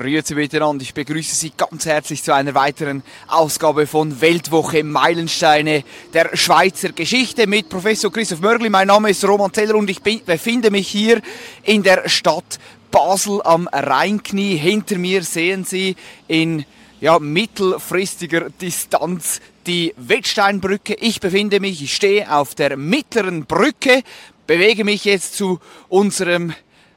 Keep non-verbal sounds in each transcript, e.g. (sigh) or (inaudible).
Grüezi miteinander, ich begrüße Sie ganz herzlich zu einer weiteren Ausgabe von Weltwoche Meilensteine der Schweizer Geschichte mit Professor Christoph Mörgli. Mein Name ist Roman Zeller und ich befinde mich hier in der Stadt Basel am Rheinknie. Hinter mir sehen Sie in ja, mittelfristiger Distanz die Wettsteinbrücke. Ich befinde mich, ich stehe auf der mittleren Brücke, bewege mich jetzt zu unserem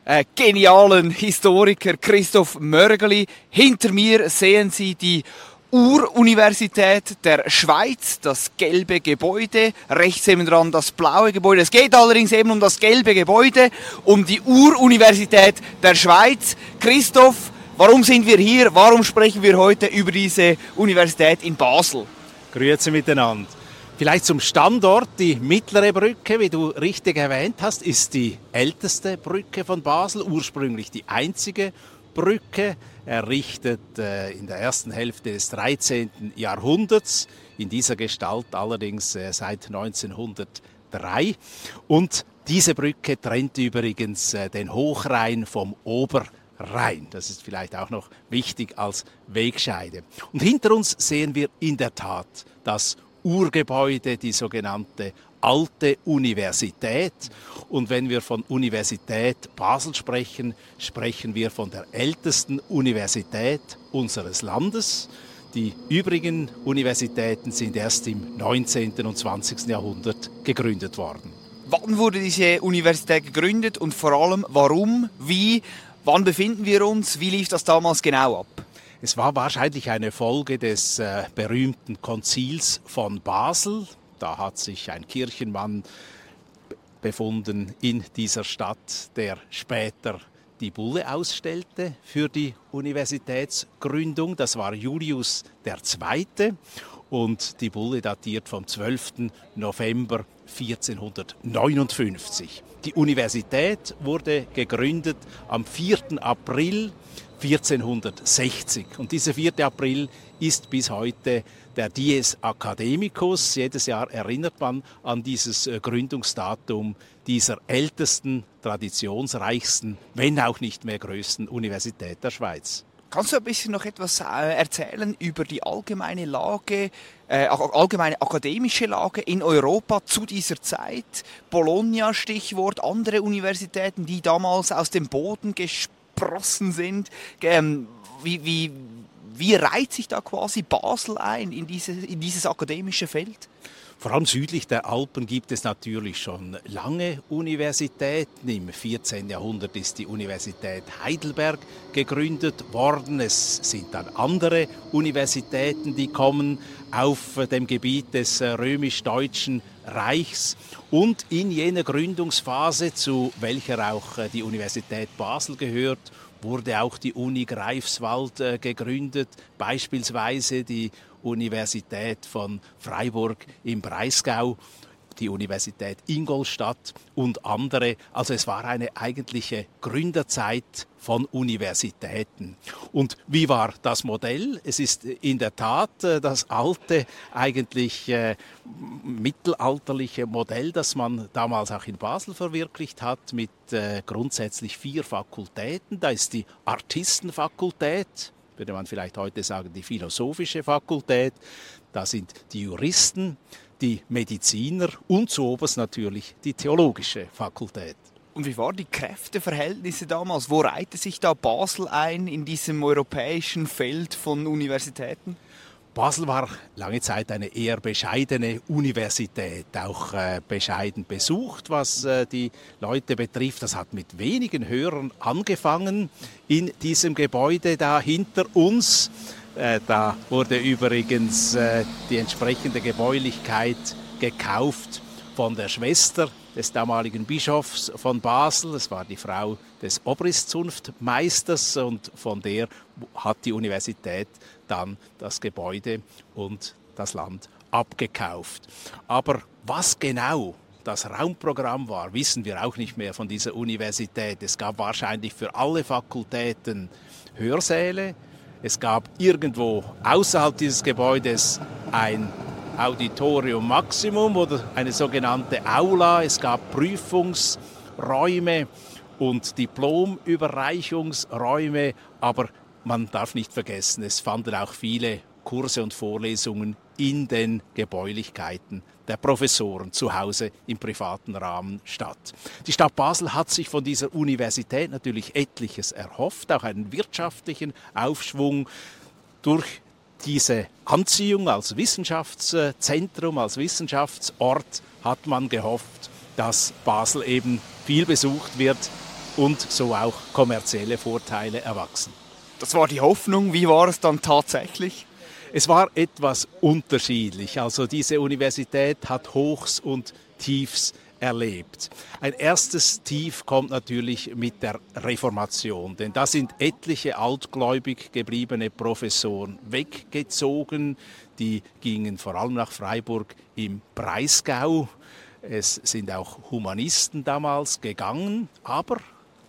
äh, genialen Historiker Christoph Mörgeli. Hinter mir sehen Sie die Uruniversität der Schweiz, das gelbe Gebäude, rechts eben dran das blaue Gebäude. Es geht allerdings eben um das gelbe Gebäude, um die Uruniversität der Schweiz. Christoph, warum sind wir hier? Warum sprechen wir heute über diese Universität in Basel? Grüezi miteinander. Vielleicht zum Standort. Die mittlere Brücke, wie du richtig erwähnt hast, ist die älteste Brücke von Basel, ursprünglich die einzige Brücke, errichtet äh, in der ersten Hälfte des 13. Jahrhunderts, in dieser Gestalt allerdings äh, seit 1903. Und diese Brücke trennt übrigens äh, den Hochrhein vom Oberrhein. Das ist vielleicht auch noch wichtig als Wegscheide. Und hinter uns sehen wir in der Tat das Urgebäude, die sogenannte alte Universität. Und wenn wir von Universität Basel sprechen, sprechen wir von der ältesten Universität unseres Landes. Die übrigen Universitäten sind erst im 19. und 20. Jahrhundert gegründet worden. Wann wurde diese Universität gegründet und vor allem warum, wie, wann befinden wir uns, wie lief das damals genau ab? Es war wahrscheinlich eine Folge des äh, berühmten Konzils von Basel. Da hat sich ein Kirchenmann befunden in dieser Stadt, der später die Bulle ausstellte für die Universitätsgründung. Das war Julius II. Und die Bulle datiert vom 12. November 1459. Die Universität wurde gegründet am 4. April 1460. Und dieser 4. April ist bis heute der Dies Academicus. Jedes Jahr erinnert man an dieses äh, Gründungsdatum dieser ältesten, traditionsreichsten, wenn auch nicht mehr größten Universität der Schweiz. Kannst du ein bisschen noch etwas äh, erzählen über die allgemeine Lage, äh, allgemeine akademische Lage in Europa zu dieser Zeit? Bologna, Stichwort, andere Universitäten, die damals aus dem Boden gesprungen gesprossen sind. Ähm, wie, wie, wie reiht sich da quasi Basel ein in, diese, in dieses akademische Feld? Vor allem südlich der Alpen gibt es natürlich schon lange Universitäten. Im 14. Jahrhundert ist die Universität Heidelberg gegründet worden. Es sind dann andere Universitäten, die kommen auf dem Gebiet des römisch-deutschen Reichs. Und in jener Gründungsphase, zu welcher auch äh, die Universität Basel gehört, wurde auch die Uni Greifswald äh, gegründet, beispielsweise die Universität von Freiburg im Breisgau die Universität Ingolstadt und andere. Also es war eine eigentliche Gründerzeit von Universitäten. Und wie war das Modell? Es ist in der Tat äh, das alte, eigentlich äh, mittelalterliche Modell, das man damals auch in Basel verwirklicht hat, mit äh, grundsätzlich vier Fakultäten. Da ist die Artistenfakultät, würde man vielleicht heute sagen, die philosophische Fakultät. Da sind die Juristen, die Mediziner und zu oberst natürlich die theologische Fakultät. Und wie waren die Kräfteverhältnisse damals? Wo reihte sich da Basel ein in diesem europäischen Feld von Universitäten? Basel war lange Zeit eine eher bescheidene Universität, auch äh, bescheiden besucht, was äh, die Leute betrifft. Das hat mit wenigen Hörern angefangen in diesem Gebäude da hinter uns Äh, da wurde übrigens äh, die entsprechende Gebäulichkeit gekauft von der Schwester des damaligen Bischofs von Basel. Es war die Frau des Obriszunftmeisters und von der hat die Universität dann das Gebäude und das Land abgekauft. Aber was genau das Raumprogramm war, wissen wir auch nicht mehr von dieser Universität. Es gab wahrscheinlich für alle Fakultäten Hörsäle. Es gab irgendwo außerhalb dieses Gebäudes ein Auditorium Maximum oder eine sogenannte Aula. Es gab Prüfungsräume und Diplomüberreichungsräume, aber man darf nicht vergessen, es fanden auch viele Kurse und Vorlesungen in den Gebäulichkeiten der Professoren zu Hause im privaten Rahmen statt. Die Stadt Basel hat sich von dieser Universität natürlich etliches erhofft, auch einen wirtschaftlichen Aufschwung durch diese Anziehung als Wissenschaftszentrum, als Wissenschaftsort hat man gehofft, dass Basel eben viel besucht wird und so auch kommerzielle Vorteile erwachsen. Das war die Hoffnung. Wie war es dann tatsächlich? Es war etwas unterschiedlich. Also diese Universität hat Hochs und Tiefs erlebt. Ein erstes Tief kommt natürlich mit der Reformation, denn da sind etliche altgläubig gebliebene Professoren weggezogen, die gingen vor allem nach Freiburg im Breisgau. Es sind auch Humanisten damals gegangen, aber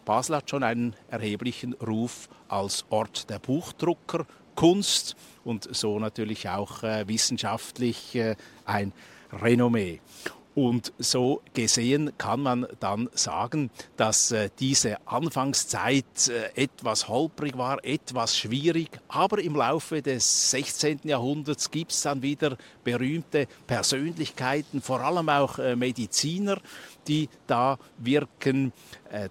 Basel hat schon einen erheblichen Ruf als Ort der Buchdruckerkunst und so natürlich auch äh, wissenschaftlich äh, ein Renommee. Und so gesehen kann man dann sagen, dass äh, diese Anfangszeit äh, etwas holprig war, etwas schwierig, aber im Laufe des 16. Jahrhunderts gibt es dann wieder berühmte Persönlichkeiten, vor allem auch äh, Mediziner, die da wirken.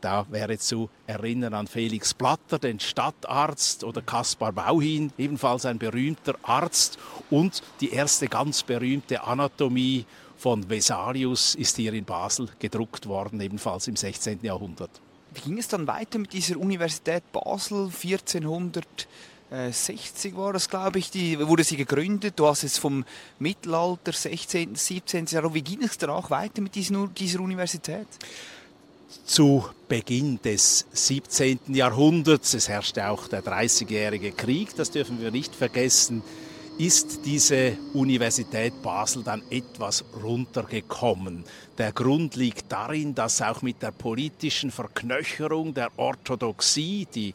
Da wäre zu erinnern an Felix Platter, den Stadtarzt, oder Kaspar Bauhin, ebenfalls ein berühmter Arzt, und die erste ganz berühmte Anatomie von Vesalius ist hier in Basel gedruckt worden, ebenfalls im 16. Jahrhundert. Wie ging es dann weiter mit dieser Universität Basel 1460 war das, glaube ich, die, wurde sie gegründet. Du hast es vom Mittelalter, 16., 17. Jahrhundert. Wie ging es danach weiter mit diesen, dieser Universität? Zu Beginn des 17. Jahrhunderts, es herrschte auch der Dreißigjährige Krieg, das dürfen wir nicht vergessen, ist diese Universität Basel dann etwas runtergekommen. Der Grund liegt darin, dass auch mit der politischen Verknöcherung der Orthodoxie, die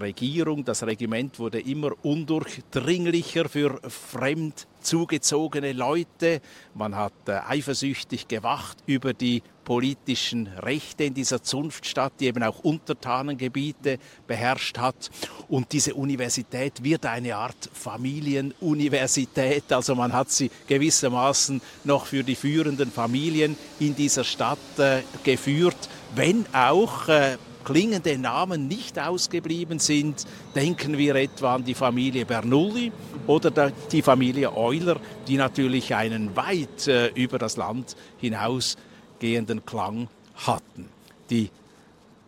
Regierung, das Regiment wurde immer undurchdringlicher für fremd zugezogene Leute. Man hat äh, eifersüchtig gewacht über die politischen Rechte in dieser Zunftstadt, die eben auch Untertanengebiete beherrscht hat. Und diese Universität wird eine Art Familienuniversität. Also man hat sie gewissermaßen noch für die führenden Familien in dieser Stadt äh, geführt, wenn auch äh, klingende Namen nicht ausgeblieben sind. Denken wir etwa an die Familie Bernoulli oder die Familie Euler, die natürlich einen weit äh, über das Land hinausgehenden Klang hatten. Die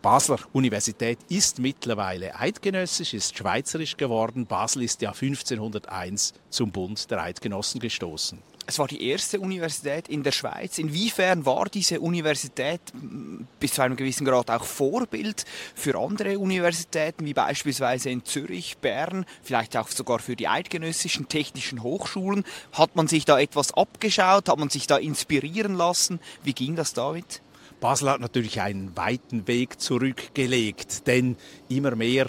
Basler Universität ist mittlerweile eidgenössisch, ist schweizerisch geworden. Basel ist ja 1501 zum Bund der Eidgenossen gestoßen. Es war die erste Universität in der Schweiz. Inwiefern war diese Universität bis zu einem gewissen Grad auch Vorbild für andere Universitäten, wie beispielsweise in Zürich, Bern, vielleicht auch sogar für die eidgenössischen technischen Hochschulen? Hat man sich da etwas abgeschaut? Hat man sich da inspirieren lassen? Wie ging das, David? Basel hat natürlich einen weiten Weg zurückgelegt, denn immer mehr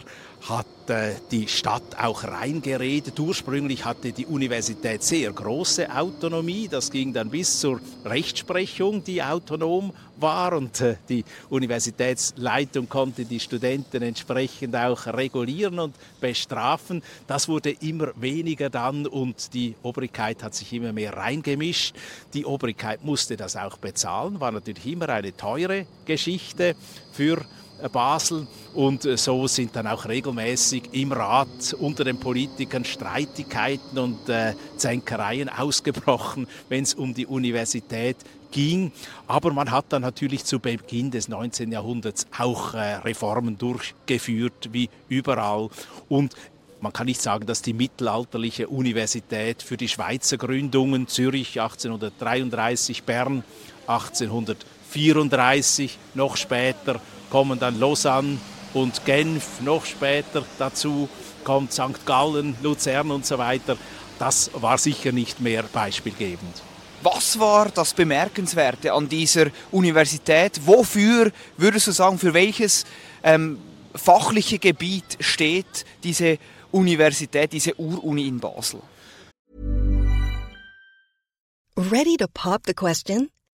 hat äh, die Stadt auch reingeredet. Ursprünglich hatte die Universität sehr große Autonomie. Das ging dann bis zur Rechtsprechung, die autonom war. Und äh, die Universitätsleitung konnte die Studenten entsprechend auch regulieren und bestrafen. Das wurde immer weniger dann und die Obrigkeit hat sich immer mehr reingemischt. Die Obrigkeit musste das auch bezahlen, war natürlich immer eine teure Geschichte für Basel und äh, so sind dann auch regelmäßig im Rat unter den Politikern Streitigkeiten und äh, Zänkereien (laughs) ausgebrochen, wenn es um die Universität ging. Aber man hat dann natürlich zu Beginn des 19. Jahrhunderts auch äh, Reformen durchgeführt, wie überall. Und man kann nicht sagen, dass die mittelalterliche Universität für die Schweizer Gründungen Zürich 1833, Bern 1834, noch später kommen dann Lausanne und Genf, noch später dazu kommt St. Gallen, Luzern und so weiter. Das war sicher nicht mehr beispielgebend. Was war das Bemerkenswerte an dieser Universität? Wofür würdest du sagen, für welches ähm, fachliche Gebiet steht diese Universität, diese Uruni in Basel? Ready to pop the question?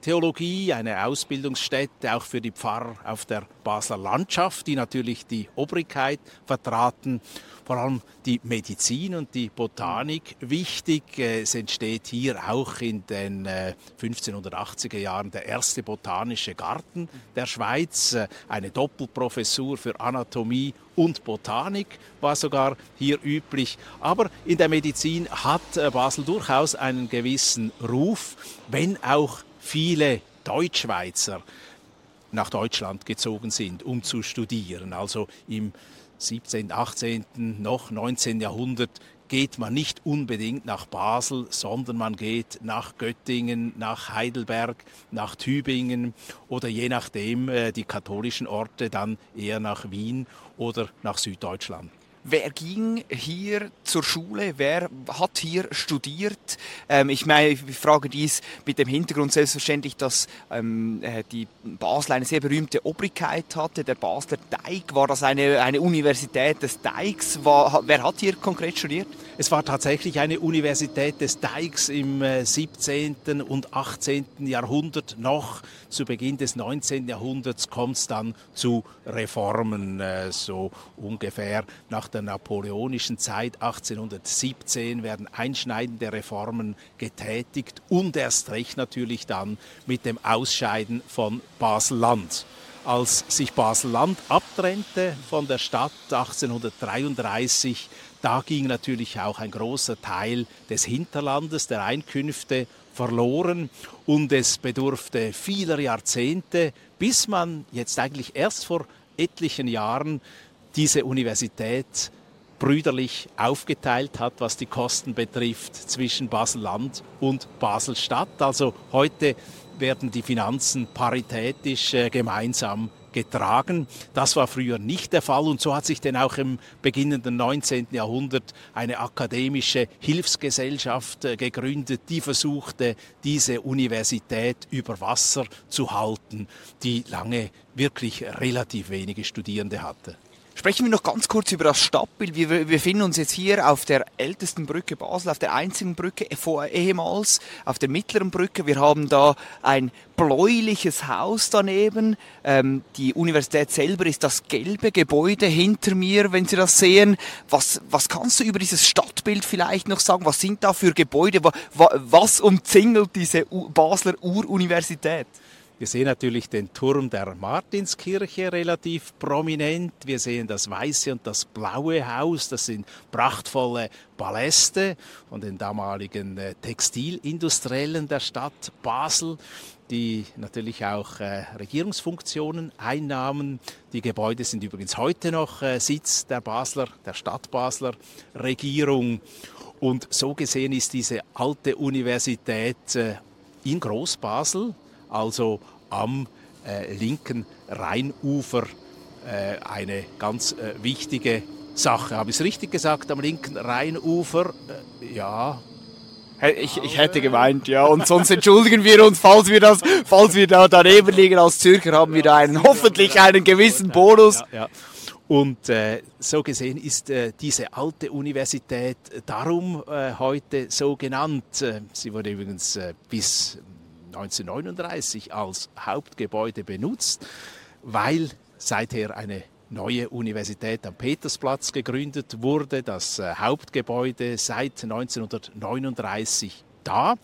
Theologie, eine Ausbildungsstätte auch für die Pfarrer auf der Basler Landschaft, die natürlich die Obrigkeit vertraten, vor allem die Medizin und die Botanik wichtig. Es entsteht hier auch in den 1580er äh, Jahren der erste botanische Garten der Schweiz, äh, eine Doppelprofessur für Anatomie und Botanik war sogar hier üblich. Aber in der Medizin hat äh, Basel durchaus einen gewissen Ruf, wenn auch viele Deutschschweizer nach Deutschland gezogen sind, um zu studieren. Also im 17., 18., noch 19. Jahrhundert geht man nicht unbedingt nach Basel, sondern man geht nach Göttingen, nach Heidelberg, nach Tübingen oder je nachdem äh, die katholischen Orte dann eher nach Wien oder nach Süddeutschland. Wer ging hier zur Schule? Wer hat hier studiert? Ähm, ich meine, ich frage dies mit dem Hintergrund selbstverständlich, dass ähm, äh, die Basel eine sehr berühmte Obrigkeit hatte. Der Basler Teig, war das eine, eine Universität des Teigs? War, wer hat hier konkret studiert? Es war tatsächlich eine Universität des Teigs im 17. Äh, und 18. Jahrhundert noch. Zu Beginn des 19. Jahrhunderts kommt es dann zu Reformen, äh, so ungefähr nach der napoleonischen Zeit 1817 werden einschneidende Reformen getätigt und erst recht natürlich dann mit dem Ausscheiden von Basel-Land. Als sich Basel-Land abtrennte von der Stadt 1833, da ging natürlich auch ein großer Teil des Hinterlandes, der Einkünfte verloren und es bedurfte vieler Jahrzehnte, bis man jetzt eigentlich erst vor etlichen Jahren diese Universität brüderlich aufgeteilt hat, was die Kosten betrifft, zwischen Basel-Land und Basel-Stadt. Also heute werden die Finanzen paritätisch äh, gemeinsam getragen. Das war früher nicht der Fall und so hat sich denn auch im beginnenden 19. Jahrhundert eine akademische Hilfsgesellschaft äh, gegründet, die versuchte, diese Universität über Wasser zu halten, die lange wirklich relativ wenige Studierende hatte. Sprechen wir noch ganz kurz über das Stadtbild. Wir, befinden uns jetzt hier auf der ältesten Brücke Basel, auf der einzigen Brücke ehemals, auf der mittleren Brücke. Wir haben da ein bläuliches Haus daneben. Ähm, die Universität selber ist das gelbe Gebäude hinter mir, wenn Sie das sehen. Was, was kannst du über dieses Stadtbild vielleicht noch sagen? Was sind da für Gebäude? Was umzingelt diese Basler Uruniversität? Wir sehen natürlich den Turm der Martinskirche relativ prominent. Wir sehen das weiße und das blaue Haus. Das sind prachtvolle Paläste von den damaligen äh, Textilindustriellen der Stadt Basel die natürlich auch äh, Regierungsfunktionen einnahmen. Die Gebäude sind übrigens heute noch äh, Sitz der Basler, der Stadt Basler Regierung. Und so gesehen ist diese alte Universität in Großbasel also am äh, linken Rheinufer äh, eine ganz äh, wichtige Sache. Habe ich es richtig gesagt, am linken Rheinufer? Äh, ja, ich, ich hätte gemeint, ja. Und sonst (laughs) entschuldigen wir uns, falls wir das, falls wir da daneben liegen als Zürcher, haben wir da einen, hoffentlich einen gewissen Bonus. Ja, ja. Und äh, so gesehen ist äh, diese alte Universität darum äh, heute so genannt. Äh, sie wurde übrigens äh, bis 1939 als Hauptgebäude benutzt, weil seither eine neue Universität am Petersplatz gegründet wurde, das äh, Hauptgebäude seit 1939 da.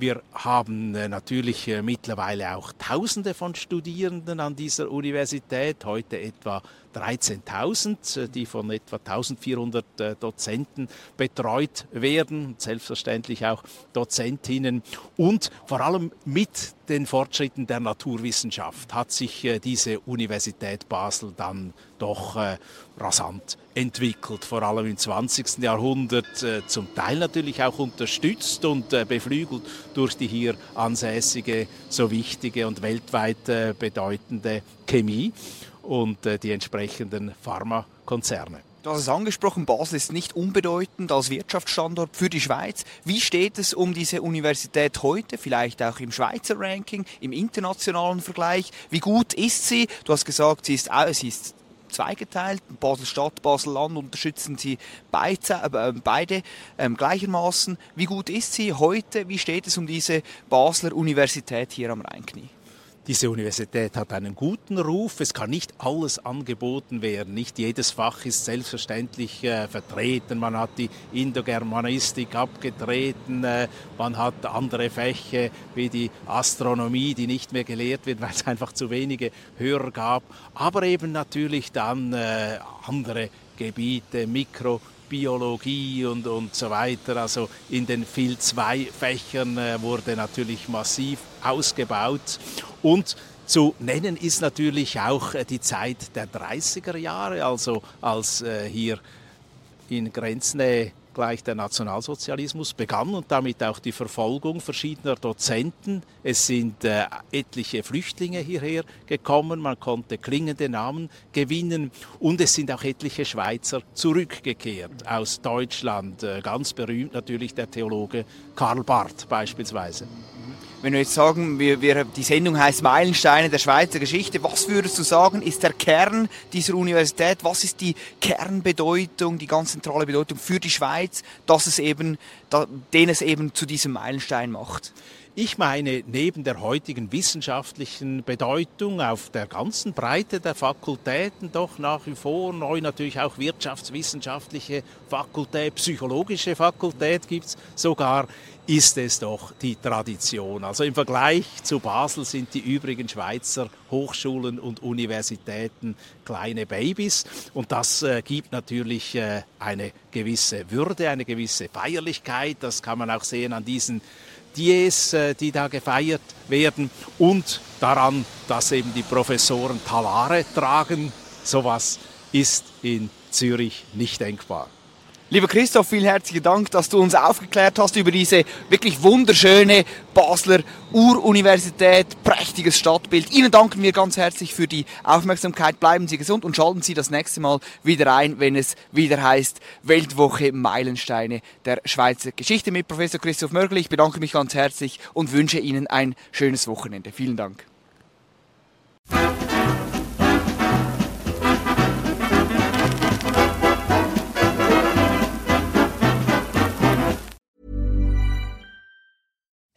Wir haben äh, natürlich äh, mittlerweile auch Tausende von Studierenden an dieser Universität, heute etwa 13.000, die von etwa 1400 Dozenten betreut werden, selbstverständlich auch Dozentinnen. Und vor allem mit den Fortschritten der Naturwissenschaft hat sich diese Universität Basel dann doch rasant entwickelt, vor allem im 20. Jahrhundert, äh, zum Teil natürlich auch unterstützt und äh, beflügelt durch die hier ansässige, so wichtige und weltweit äh, bedeutende Chemie und die entsprechenden Pharmakonzerne. Du hast es angesprochen, Basel ist nicht unbedeutend als Wirtschaftsstandort für die Schweiz. Wie steht es um diese Universität heute, vielleicht auch im Schweizer Ranking, im internationalen Vergleich? Wie gut ist sie? Du hast gesagt, sie ist, sie ist zweigeteilt. Basel-Stadt, Basel-Land unterstützen sie beide, äh, beide ähm, gleichermaßen. Wie gut ist sie heute? Wie steht es um diese Basler Universität hier am Rheinknie? Diese Universität hat einen guten Ruf. Es kann nicht alles angeboten werden. Nicht jedes Fach ist selbstverständlich äh, vertreten. Man hat die Indogermanistik abgetreten. Äh, man hat andere Fächer wie die Astronomie, die nicht mehr gelehrt wird, (laughs) weil es einfach zu wenige Hörer gab. Aber eben natürlich dann äh, andere Gebiete, Mikro Biologie und, und so weiter. Also in den Phil 2 Fächern äh, wurde natürlich massiv ausgebaut. Und zu nennen ist natürlich auch äh, die Zeit der 30er Jahre, also als äh, hier in Grenznähe gleich der Nationalsozialismus begann und damit auch die Verfolgung verschiedener Dozenten. Es sind äh, etliche Flüchtlinge hierher gekommen, man konnte klingende Namen gewinnen und es sind auch etliche Schweizer zurückgekehrt aus Deutschland. Äh, ganz berühmt natürlich der Theologe Karl Barth beispielsweise. Wenn wir jetzt sagen, wir, wir, die Sendung heißt Meilensteine der Schweizer Geschichte, was würdest du sagen, ist der Kern dieser Universität? Was ist die Kernbedeutung, die ganz zentrale Bedeutung für die Schweiz, dass es eben, den es eben zu diesem Meilenstein macht? Ich meine, neben der heutigen wissenschaftlichen Bedeutung auf der ganzen Breite der Fakultäten doch nach wie vor neu natürlich auch wirtschaftswissenschaftliche Fakultät, psychologische Fakultät gibt es sogar, ist es doch die Tradition. Also im Vergleich zu Basel sind die übrigen Schweizer Hochschulen und Universitäten kleine Babys und das äh, gibt natürlich äh, eine gewisse Würde, eine gewisse Feierlichkeit. Das kann man auch sehen an diesen Dies, äh, die da gefeiert werden und daran, dass eben die Professoren Talare tragen. Sowas ist in Zürich nicht denkbar. Lieber Christoph, vielen herzlichen Dank, dass du uns aufgeklärt hast über diese wirklich wunderschöne Basler Uruniversität, prächtiges Stadtbild. Ihnen danken wir ganz herzlich für die Aufmerksamkeit. Bleiben Sie gesund und schalten Sie das nächste Mal wieder ein, wenn es wieder heißt Weltwoche Meilensteine der Schweizer Geschichte mit Professor Christoph Mörgel. Ich bedanke mich ganz herzlich und wünsche Ihnen ein schönes Wochenende. Vielen Dank.